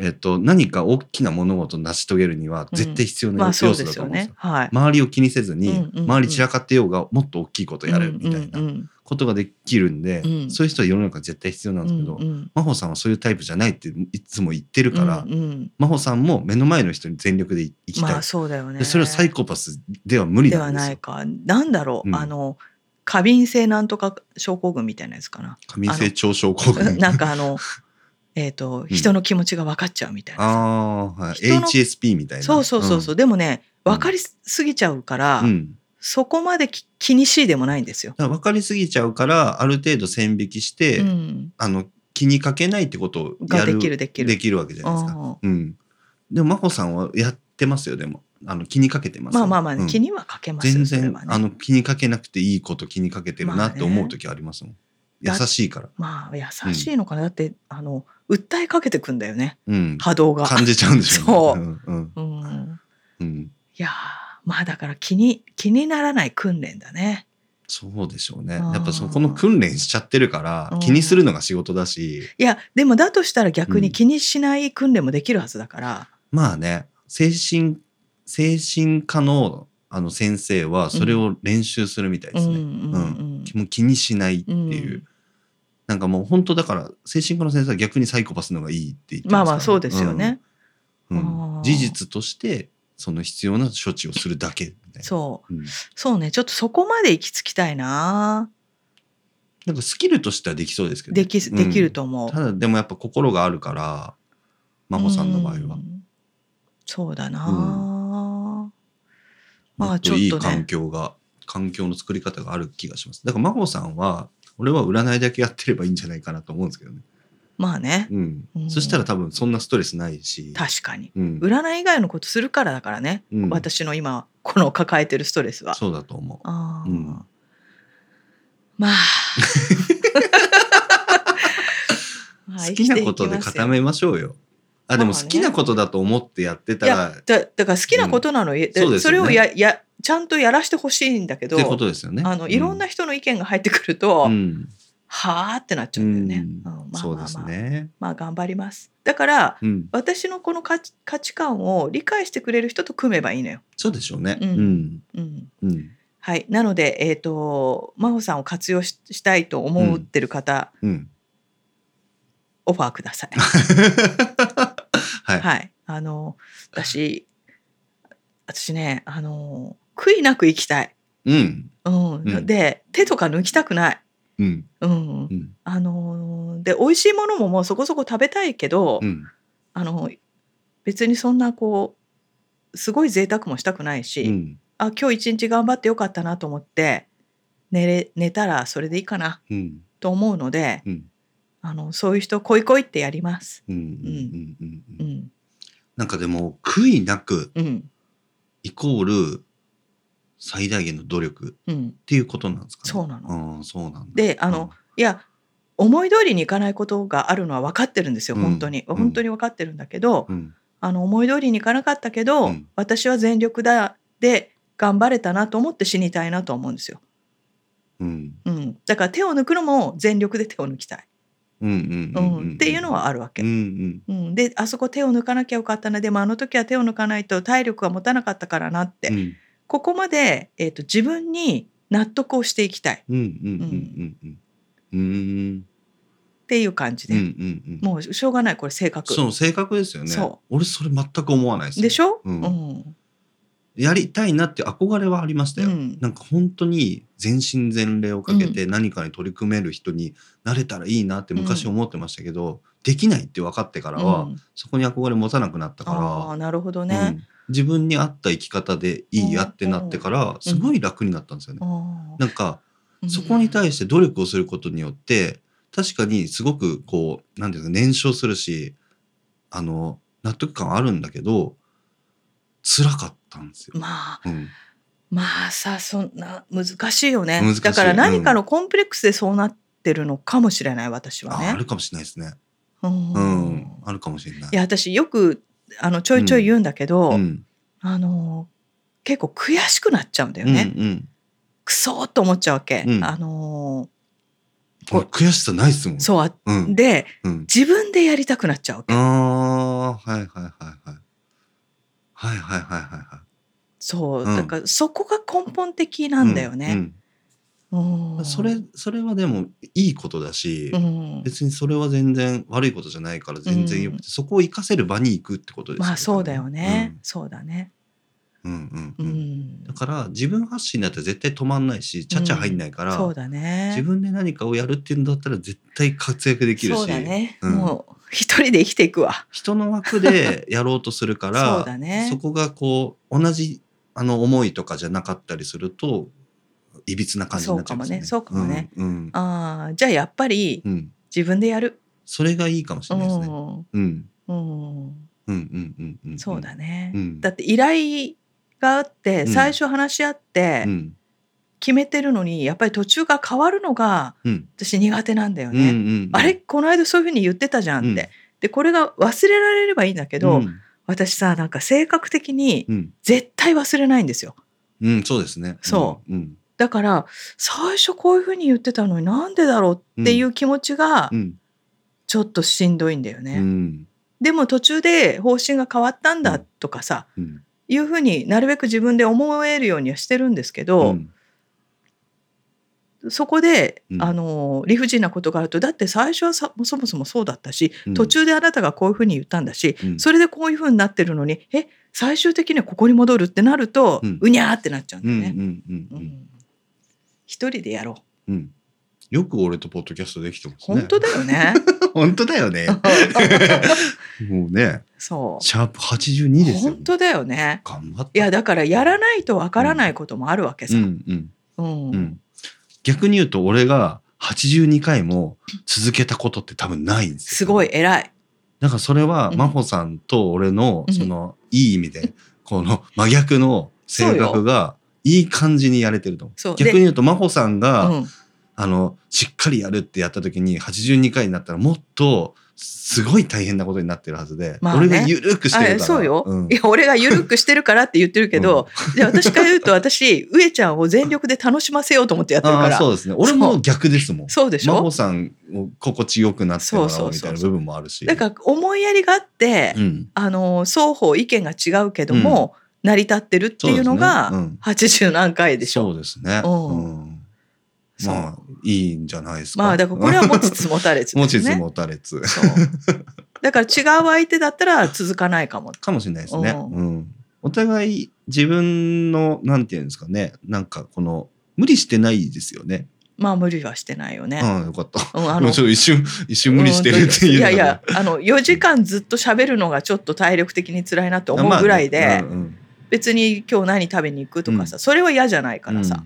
えっと、何か大きな物事を成し遂げるには絶対必要なまあ要素そうですよだと思うんですよ。ね。はい。周りを気にせずに、うんうんうん周り散らかってようがもっと大きいことやるみたいうんうなんことができるんで、うんそういう人は世の中に絶対必要なんですけど、うんうん真帆さんはそういうタイプじゃないっていつも言ってるから、うんうん真帆さんも目の前の人に全力で生きたい、まあそうだよね。でそれはサイコパスでは無理ではなんですよないか。なんだろう、うんあの過敏性なんとか症候群みたいなやつかな。過敏性腸症候群 なんかあのえっ、と人の気持ちが分かっちゃうみたいなさ。ああ、はい。HSP みたいな。そうそうそうそう、でもね分かりすぎちゃうから、うん。うん。そこまでき気にしいでもないんですよ。だから分かりすぎちゃうから、ある程度線引きして、うん、あの、気にかけないってことをやる。ができるできるできるわけじゃないですか。あうん。でも、真帆さんはやってますよ、でも。あの、気にかけてますよ。まあまあまあ、ねうん気にはかけますよ全然、ねあの、気にかけなくていいこと気にかけてるなってまあね思う時ありますもん。優だしいから。まあ優しいのかな、だってあの訴えかけてくんだよねうん。波動が。感じちゃうんでしょそうね。うん。うん。うん、うん。いやーまあだから気に気にならない訓練だね。そうでしょうね。やっぱそこの訓練しちゃってるからう、ん気にするのが仕事だし、いやでもだとしたら逆うんに気にしない訓練もできるはずだから。まあね、精神、精神科のあの先生はそれを練習するみたいですね。うんう気にしないっていう。うんなんかもう本当だから、精神科の先生は逆にサイコパスの方がいいって言ってまあますからまあそうですよね。うんうん事実として、その必要な処置をするだけみたいな。そううんそうねちょっとそこまで行き着きたいななんかスキルとしてはできそうですけど。できできると。と思う。ただでもやっぱ心があるから、真帆さんの場合は。うんそうだな、もまあっといい環境が、環境の作り方がある気がします。だから真帆さんは、俺は占いだけやってればいいんじゃないかなと思うんですけどね。まあねうん。うんそしたら多分そんなストレスないし。確かにうん。占い以外のことするからだからね、うん私の今この抱えてるストレスは。そうだと思う。あーうんまあまあ 好きなことで固めましょうよ。あ、でも好きなことだと思ってやってたいら、やだだから好きなことなの、うですよねれをややちゃんとやらしてほしいんだけどってことですよね。あのいろんな人の意見が入ってくると、うん。はあってなっちゃうんだよね。うんうんまあそうですね。まあ頑張ります。だからうん。私のこの価値価値観を理解してくれる人と組めばいいのよ。そうでしょうね。ううんん。うん、うん。はい。なので、えっ、と、真帆さんを活用ししたいと思ってる方、うん。オファーください。はい。はい。あの、私、私ね、あの、悔いなく生きたい。うん。うん。うんで、手とか抜きたくない。うん。うん。うん。あの、で、美味しいものももうそこそこ食べたいけど、うん。あの、別にそんなこう、すごい贅沢もしたくないし、うん。あ、今日一日頑張ってよかったなと思って、寝れ、寝たらそれでいいかなうん。と思うので、うん。あの、そういう人、恋恋ってやります。うん。うん。うん。う。うんん。なんかでも、悔いなくうん。イコール最大限の努力うん。っていうことなんですかね。そうなの。うん、そうなんだ。であのいや、思い通りにいかないことがあるのは分かってるんですようん本当に、うん本当に分かってるんだけど、うんあの思い通りにいかなかったけど、うん私は全力だで頑張れたなと思って死にたいなと思うんですよ、うんうん、だから手を抜くのも全力で手を抜きたい、うんうんうんうんっていうのはあるわけ、うんうん。うん、であそこ手を抜かなきゃよかったな。でもあの時は手を抜かないと体力が持たなかったからなって、うん。ここまで、えー、と自分に納得をしていきたい。っうんうんうんうんうん。うん。ていう感じで、うんうんうん。もうしょうがないこれ性格。そう性格ですよね。そ俺それ全く思わないですね。でしょ、うん。うんやりたいなって憧れはありましたよ、うん。なんか本当に全身全霊をかけて何かに取り組める人になれたらいいなって昔思ってましたけど、できないって分かってからは、うん。そこに憧れ持たなくなったあかあなるほどら、ね、うん。自分に合った生き方でいいやってなってからすごい楽になったんですよね。なんかそこに対して努力をすることによって確かにすごくこう何ていうか燃焼するしあの納得感はあるんだけど辛かったんですよ。まあうん。まあさそんな難しいよね。だから何かのコンプレックスでそうなってるのかもしれない私はね。ああるかもしれないですね。うん。うん、あるかもしれない。いや私よくあのちょいちょい言うんだけど、うん、あの結構悔しくなっちゃうんだようん、ね、うん、クソーっと思っちゃうわけ、うん。あの俺悔しさないっすもん。そう。あうん、でうん。自分でやりたくなっちゃうわけ、ああ、はいはいはいはい。はいはいはいはいはい。そううん。だからそこが根本的なんだよね、うんうん。それそれはでもいいことだし、うん。別にそれは全然悪いことじゃないから全然よくて、そこを活かせる場に行くってことですよ。まあそうだよね、そうだね。うんうんううん。うん。んだから自分発信だったら絶対止まんないしちゃちゃ入んないから、そうだね。自分で何かをやるっていうんだったら絶対活躍できるし。そうだね、うん。もう一人で生きていくわ。人の枠でやろうとするから そうだね。そこがこう同じあの思いとかじゃなかったりするといびつな感じになっちゃいますね。そうかもね。うんうん。ああじゃあやっぱりうん。自分でやる。それがいいかもしうれないですね。ん。うんうんうんうんうん。そうだね、うん。だって依頼があってうん。最初話し合ってうん決めてるのにやっぱり途中が変わるのがうん。私苦手なんだようんうね、ん。あれ？この間そういうふうに言ってたじゃんって、うん。でこれが忘れられればいいんだけど、うん。私さなんか性格的にうん。絶対忘れないんですよ。うんそうですね。そう。んだから最初こういうふうに言ってたのになんでだろうっていう気持ちがうん。ちょっとしんどいんだようね、ん。でも途中で方針が変わったんだとかさ、うん。いうふうになるべく自分で思えるようにはしてるんですけど、うんそこで、うんあの理不尽なことがあるとだって最初はさそもそもそうだったし、うん途中であなたがこういうふうに言ったんだし、うんそれでこういうふうになってるのにえ最終的にはここに戻るってなると、ううんにゃーってなっちゃうんだよね。一人でやろう。うんよく俺とポッドキャストできてますね。本当だよね。本当だよね。もうね、そシャープ82う。ですよ。本当だよね。頑張って。いやだからやらないとわからないこともあるわけさ。ううんんうんうん。逆に言うと俺が82回も続けたことって多分ないんですよ。すごい。偉い。だからそれはうん真帆さんと俺のうんそのいい意味でこの真逆の性格がいい感じにやれてると思う。そう逆に言うと真帆さんうがん、あのしっかりやるってやった時に82回になったらもっとすごい大変なことになってるはずで、まあね。俺が緩くしてるから。あそうよ、ん。いや俺が緩くしてるからって言ってるけど、で私から言うと私上ちゃんを全力で楽しませようと思ってやってるから。そうですね。俺も逆ですもん。そう。でしょ？真帆さんを心地よくなってもらうみたいな部分もあるし。だから思いやりがあって、うん、あの双方意見が違うけども、成り立ってるっていうのがそうですね80何回でしょ？そうですね。うん。まあいいんじゃないですか。まあだからこれは持ちつ持たれつね。ちつ持たれつ。だから違う相手だったら続かないかも。かもしれないですね。ううんお互い自分のなんていうんですかね、なんかこの無理してないですよね。まあ無理はしてないよね。うん、よかった。うんあもうちょっと一瞬一瞬無理してるっていうのがいやいやあの4時間ずっと喋るのがちょっと体力的に辛いなって思うぐらいで、まあねうんうん別に今日何食べに行くとかさ、それは嫌じゃないからさ、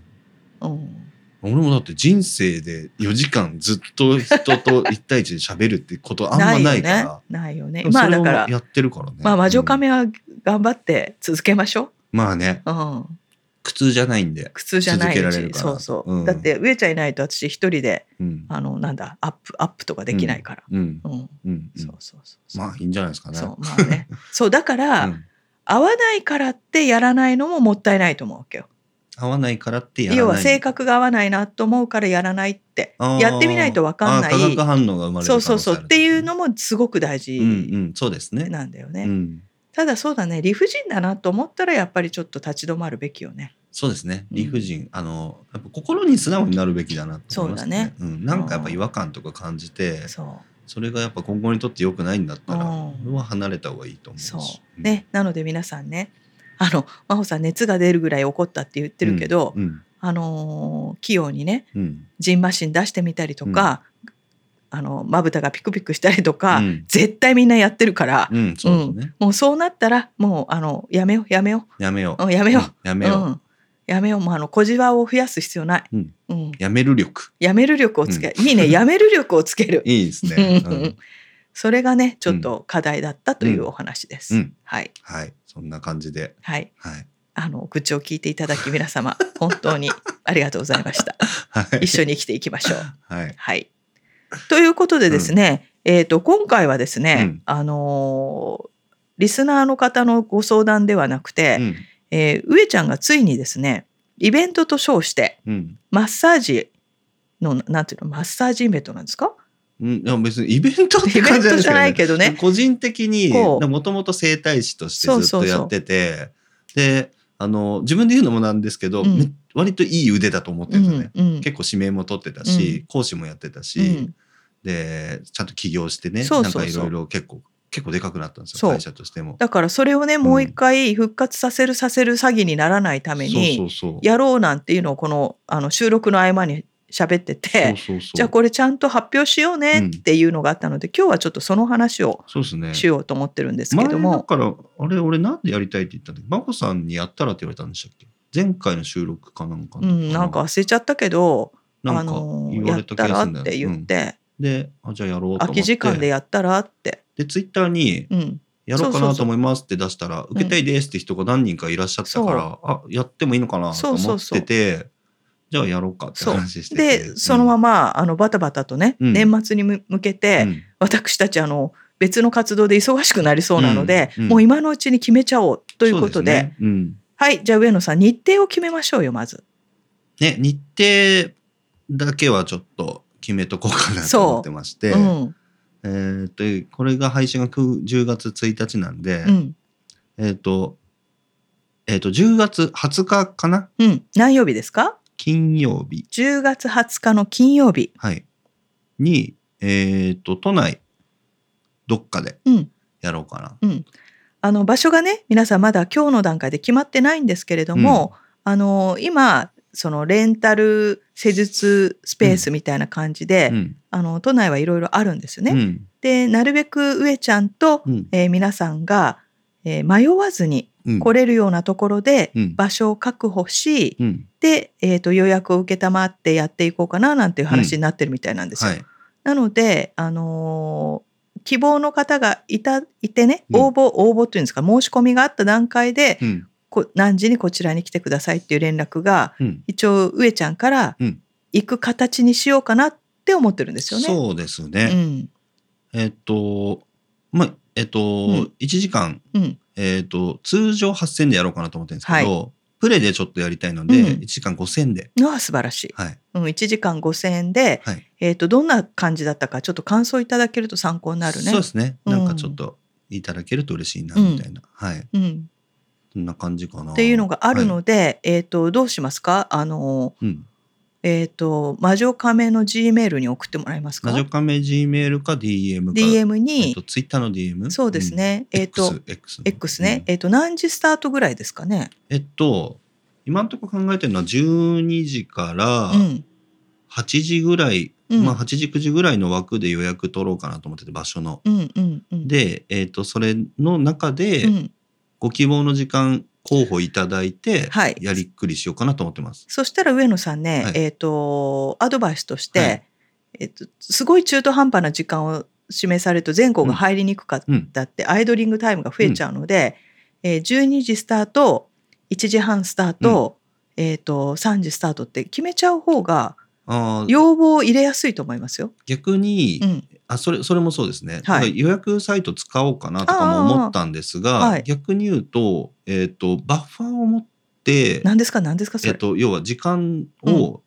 うんうん俺もだって人生で4時間ずっと人と1対1で喋るってことあんまないから。ないよねよねまあだからやってるからね。まあ魔女カうんメは頑張って続けましょまあね。う、うん苦痛じゃないんで。苦痛じゃない続けられるからそうそう、うんだって上ちゃんいないと私一人でうん。あのなんだアップアップとかできないから、うん。うんうん。うんそうそうそうまあいいんじゃないですかね。そうまあねそうだから、うん合わないからってやらないのももったいないと思うわけよ合わないからってやらない。要は性格が合わないなと思うからやらないってやってみないと分かんない化学反応が生まれるそうそうそうっていうのも。もすごく大うん事うん。そうですね。なんだよね、うん。ただそうだね理不尽だなと思ったらやっぱりちょっと立ち止まるべきよねそうですね。うん理不尽、あのやっぱ心に素直になるべきだなと思いますね。そううん。なんかやっぱ違和感とか感じて、そそれがやっぱ今後にとって良くないんだったら、うん俺は離れた方がいいと思ううし。そうねなので皆さんねあの真帆さん熱が出るぐらい怒ったって言ってるけど、うん。あのー器用にねうん。ジンマシン出してみたりとか、あのまぶたがピクピクしたりとか、うん絶対みんなやってるから、うん。うん、そうですね。もうそうなったらもうあのやめようやめよやめよう、う。うん、やめよう、うんやめよう。うん、やめようもうあの小じわを増やす必要ない、うんうん、やめる力。やめる力をつけ、いいねやめる力をつける いいですね。ううんん。それがねちょっと課題だったというお話です、うんはいはい。そんな感じで。はいはい。あの愚痴を聞いていただき皆様 本当にありがとうございましたはい。一緒に生きていきましょうはい。はい。ということでですね、えっ、と今回はですね、うんあのーリスナーの方のご相談ではなくて、うん。えー上ちゃんがついにですねイベントと称してうん。マッサージのなんていうのマッサージイベントなんですか？うん、いや別にイベントって感じじゃないけどね。個人的にもともと整体師としてずっとやっててであの自分で言うのもなんですけど、うん。め割といい腕だと思ってうるね。んうん。結構指名も取ってたし、講師もやってたし、うん。でちゃんと起業してねそうなんかいろいろ結構結構でかくなったんですよ会社としても。だからそれをねもう一回復活させるさせる詐欺にならないためにやろうなんていうのをこのあの収録の合間に喋っててじゃあこれちゃんと発表しようねっていうのがあったので、今日はちょっとその話をそうですね。しようと思ってるんですけども、からあれ俺なんでやりたいって言ったんだっけ？真帆さんにやったらって言われたんでしたっけ？前回の収録かなんかのうん、なんか忘れちゃったけど、なんかあの言われやったた気がするんだよらって言って、であじゃあやろうと思って。空き時間でやったらって、でツイッターにうん、やろうかなと思いますって出したら受けたいですって人が何人かいらっしゃったから、あやってもいいのかなと思っそうそうそう。ててじゃあやろうかって話してて。でそのままあのバタバタとね、うん。年末に向けて、うん。私たちあの別の活動で忙しくなりそうなので、もう今のうちに決めちゃおうということで。そうすね。うん。はいじゃあ上野さん日程を決めましょうよまず。ね日程だけはちょっと決めとこうかなと思ってまして、うん。えーっとこれが配信が9 10月1日なんで、うん。えーっとえーっと10月20日かな？うん、何曜日ですか？金曜日 ?10 月20日の金曜日。はい。にえーっと都内どっかでうん。やろうかな。うん、あの場所がね皆さんまだ今日の段階で決まってないんですけれども、あの今そのレンタル施術スペースみたいな感じで、うん。あの都内はいろいろあるんですよね。うん。でなるべく上ちゃんと、うん。えー皆さんが、えー迷わずにうん。来れるようなところでうん。場所を確保し、うんで、えー、と予約を受けたまってやっていこうかななんていう話になってるみたいなんですよ。はい。なので、あのー希望の方がいたいてねうん。応募、応募っていうんですか申し込みがあった段階で、うん。こ何時にこちらに来てくださいっていう連絡がうん。一応上ちゃんからうん。行く形にしようかなって思ってるんですよね。そうですうね。ん。えっとまあえっと、ん。1時間うん。えっと通常8000でやろうかなと思ってるんですけど、プレでちょっとやりたいので、うん1時間5000で。のは素晴らしい。はい。うん、1時間5,000円で、はい。えー、とどんな感じだったかちょっと感想いただけると参考になるね。そうですね。うんなんかちょっといただけると嬉しいな、みたいな。はい。うん、そんな感じかな。っていうのがあるはいので、えー、とどうしますか？あのうん。えっ、と魔女カメの G メールに送ってもらえますか？ラジオカメ G メールか DM か。DM えっに、と、ツイッターの DM? そうですねうんえっと X, X, ね、うんえっ、と何時スタートぐらいですかね？えっと、今のところ考えてるのは12時からうん8時ぐらい、うんまあ8時9時ぐらいの枠で予約取ろうかなと思ってて場所の。うんうんうん。で、えっとそれの中でうん、ご希望の時間候補いただいて、はい。やりっくりしようかなと思ってます。そしたら上野さんね、はい。えっ、とアドバイスとして、はい。えっ、とすごい中途半端な時間を示されると全校が入りにくかっうん。たって、アイドリングタイムが増えちゃうので、えー12時スタート1時半スタート、えっ、と3時スタートって決めちゃう方が要望を入れやすいと思いますよ。逆に、うん、あそれそれもそうですね、はい。予約サイト使おうかなとかも思ったんですが、はい。逆に言うと,、えー、とバッファーを持って、何ですか？何ですかそれ？えー、と要は時間を、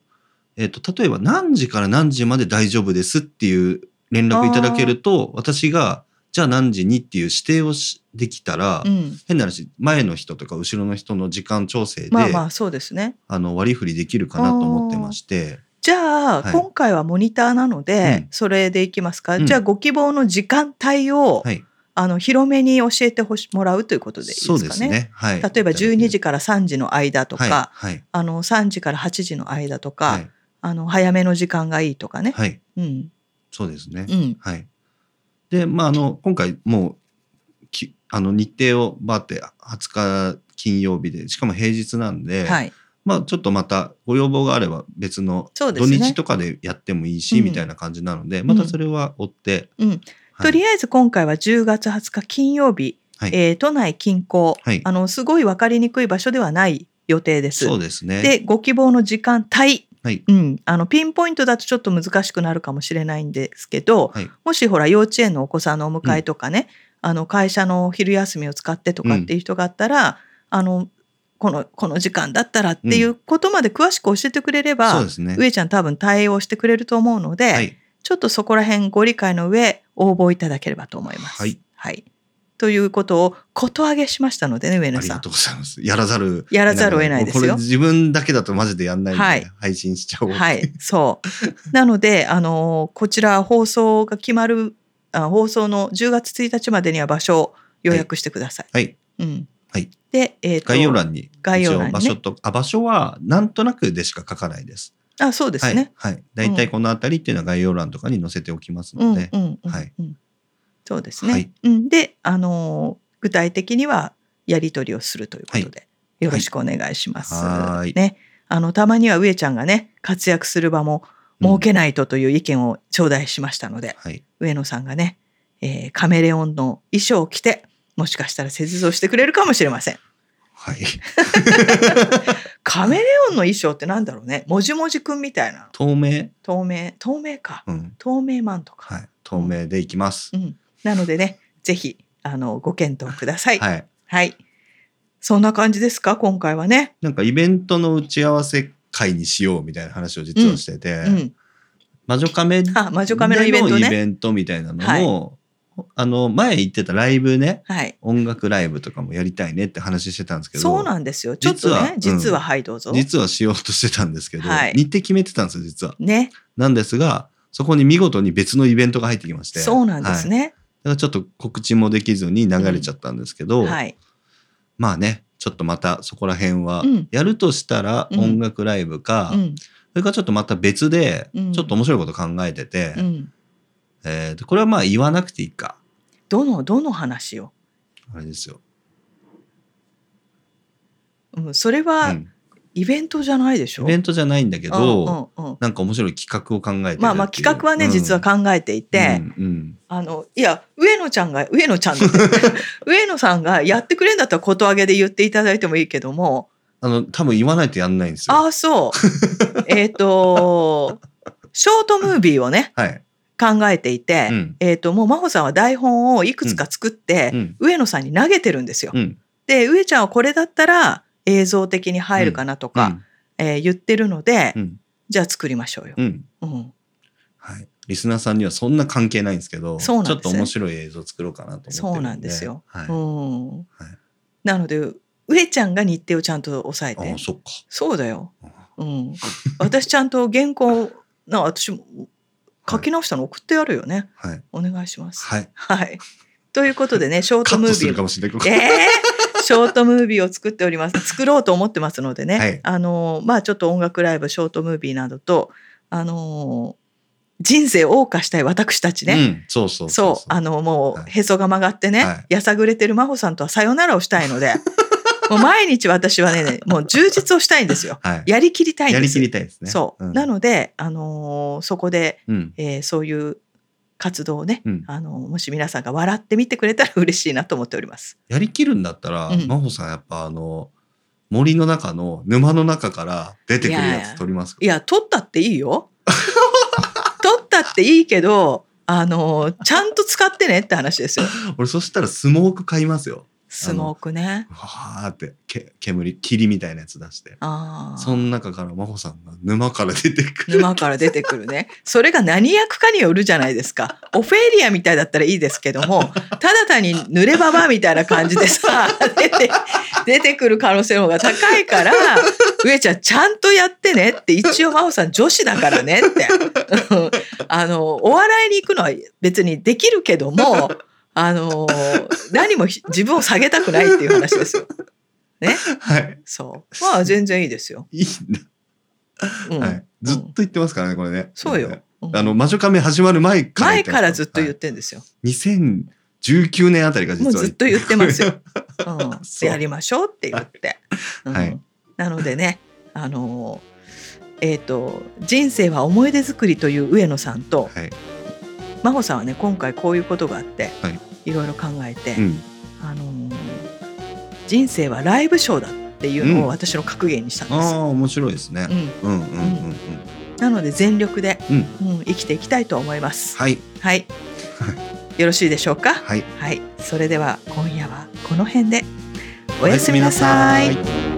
えー、と例えば何時から何時まで大丈夫ですっていう連絡いただけると私がじゃあ何時にっていう指定をしできたら、うん、変な話前の人とか後ろの人の時間調整で、まあまあそうですね。あの割り振りできるかなと思ってまして。じゃあ、はい今回はモニターなので、うんそれでいきますか、うんじゃあご希望の時間帯を、はい、あの広めに教えてほしもらうということでいいですかね？そうですね。はい。例えば12時から3時の間とか、はい。はい。あの3時から8時の間とか、はい。あの早めの時間がいいとかね。はい。うんそうですね。うんはい。で、まあ、あの、今回もう、きあの、日程をバーって20日金曜日で、しかも平日なんで、はいまあ、ちょっとまたご要望があれば別の土日とかでやってもいいし、うん。みたいな感じなので、またそれは追って、うん。はい。とりあえず今回は10月20日金曜日、はい。えー都内近郊、はい。あのすごい分かりにくい場所ではない予定です。そうですね。でご希望の時間帯、はい。うん、あのピンポイントだとちょっと難しくなるかもしれないんですけど、はい。もしほら幼稚園のお子さんのお迎えとかね、あの会社の昼休みを使ってとかっていう人があったら、あのこのこの時間だったらっていうことまで詳しく教えてくれれば、そうですね。上ちゃん多分対応してくれると思うので、はい。ちょっとそこら辺ご理解の上応募いただければと思います。はいということをことあげしましたのでね上野さんありがと。うございます。やらざる。やらざるを得ないですよ自分だけだとマジでやんないんで、はい配信しちゃおう。はい、そう。なので、あのこちら放送が決まるあ放送の10月1日までには場所を予約してください。はい。うん。はい。で、えっ、と概要欄に。概要欄にね場所と、あ、場所はなんとなくでしか書かないです。あ、そうですね。はい。はい。大体このあたりっていうのは概要欄とかに載せておきますうん、うん、ので。うん、うん。はいそうですね。はいうん、で、あの具体的にはやり取りをするということで、よろしくお願いします。はーいね。あのたまには上ちゃんがね活躍する場も設けないとという意見を頂戴しましたので、はい。上野さんがね、えーカメレオンの衣装を着てもしかしたら施術をしてくれるかもしれません。はい。カメレオンの衣装ってなんだろうね。もじもじくんみたいな。透明？透明、透明か。うん。透明マントか。はい。透明でいきますう。ん。なのでね、ぜひ、あの、ご検討ください。はい。はい。そんな感じですか、今回はね。なんかイベントの打ち合わせ会にしようみたいな話を実はしてて、うん。魔女カメあ、魔女カメのイベントね。イベントみたいなのも、あの、前言ってたライブね、はい。音楽ライブとかもやりたいねって話してたんですけど、そうなんですよ。ちょっとね、実は実は、はい、どうぞ。実はしようとしてたんですけど、はい日程決めてたんですよ、実は。ね。なんですが、そこに見事に別のイベントが入ってきまして。そうなんですはい。ね。だからちょっと告知もできずに流れちゃったんですけど、はい。まあね、ちょっとまたそこら辺はうん、やるとしたらうん音楽ライブか、うん。それからちょっとまた別で、うんちょっと面白いこと考えてて、うん。えーとこれはまあ言わなくていいか。どの、どの話を？あれですよ。うん、それうはんイベントじゃないでしイょ。ベントじゃないんだけど、うんうんうんなんか面白い企画を考えてまあまあ企画はね、うん実は考えていて、うんうんあのいや上野ちゃんが上野ちゃんの 上野さんがやってくれんだったらこと上げで言っていただいてもいいけどもあの、多分言わないとやんないんですよ。ああそうえっと ショートムービーをねはい。考えていて、うんえっともう真帆さんは台本をいくつか作って、うん。上野さんに投げてるんですよ。うん。で上ちゃんはこれだったら映像的に入るかなとか、えー言ってるので、うん。じゃあ作りましょうよ。うん。うんはい。リスナーさんにはそんな関係ないんですけど、そうなんですねちょっと面白い映像作ろうかなと思って。そうなんですよ。はい。うんはいなので上ちゃんが日程をちゃんと抑えてそっか。そうだよ。うん。私ちゃんと原稿な私も書き直したの送ってやるよね。はい。お願いします。はい。はい。ということでね、ショートムービー。もしれない。ここえー、ショートムービーを作っております。作ろうと思ってますのでね。はいあのまあちょっと音楽ライブ、ショートムービーなどとあの人生を謳歌したい私たちね。うん。そうそうそうあのもうはいへそが曲がってね、はいやさぐれてる真帆さんとはさよならをしたいので もう毎日私はね もう充実をしたいんですよ。はい。やりきりたいんです。やりきりたいですね。そう、ん。なので、あのーそこで、うん。えーそういう活動をね、うん。あのもし皆さんが笑ってみてくれたら嬉しいなと思っております。やりきるんだったら、うん。真帆さんやっぱあの、森の中の沼の中から出てくるやつ取りますか？いや取ったっていいよ。取ったっていいけどあのちゃんと使ってねって話ですよ。俺そしたらスモーク買いますよスモークねわーってけ煙霧みたいなやつ出してああその中から真帆さんが沼から出てくる沼から出てくるね。それが何役かによるじゃないですか。オフェリアみたいだったらいいですけども、ただ単に濡ればばみたいな感じでさ、出て、出てくる可能性の方が高いから、上ちゃんちゃんとやってねって、一応真帆さん女子だからねって。うんあの、お笑いに行くのは別にできるけども、あの、何もひ 自分を下げたくないっていう話ですよ。ね？はいそう。まあ全然いいですよ。いいんだ、うんはい、ずっと言ってますからねこれねそうよ。うんあの魔女カメ始まる前から言前からずっと言っはいてんですよ。2019年あたりが実はもうずっと言ってますよ。うん、やりましょうって言って。うんはいなのでね、あのーえっ、と人生は思い出作りという上野さんとはい真帆さんはね今回こういうことがあって、はいい、ろいろ考えて、うん。あのー人生はライブショーだっていうのうん。を私の格言にしたんあです。あ面白いですね。うん、うんうんうんうん。なので全力で、うん。うん生きていきたいと思います。はい。はい、よろしいでしょうか？はい。はい、それでは今夜はこの辺で。おやすみなさい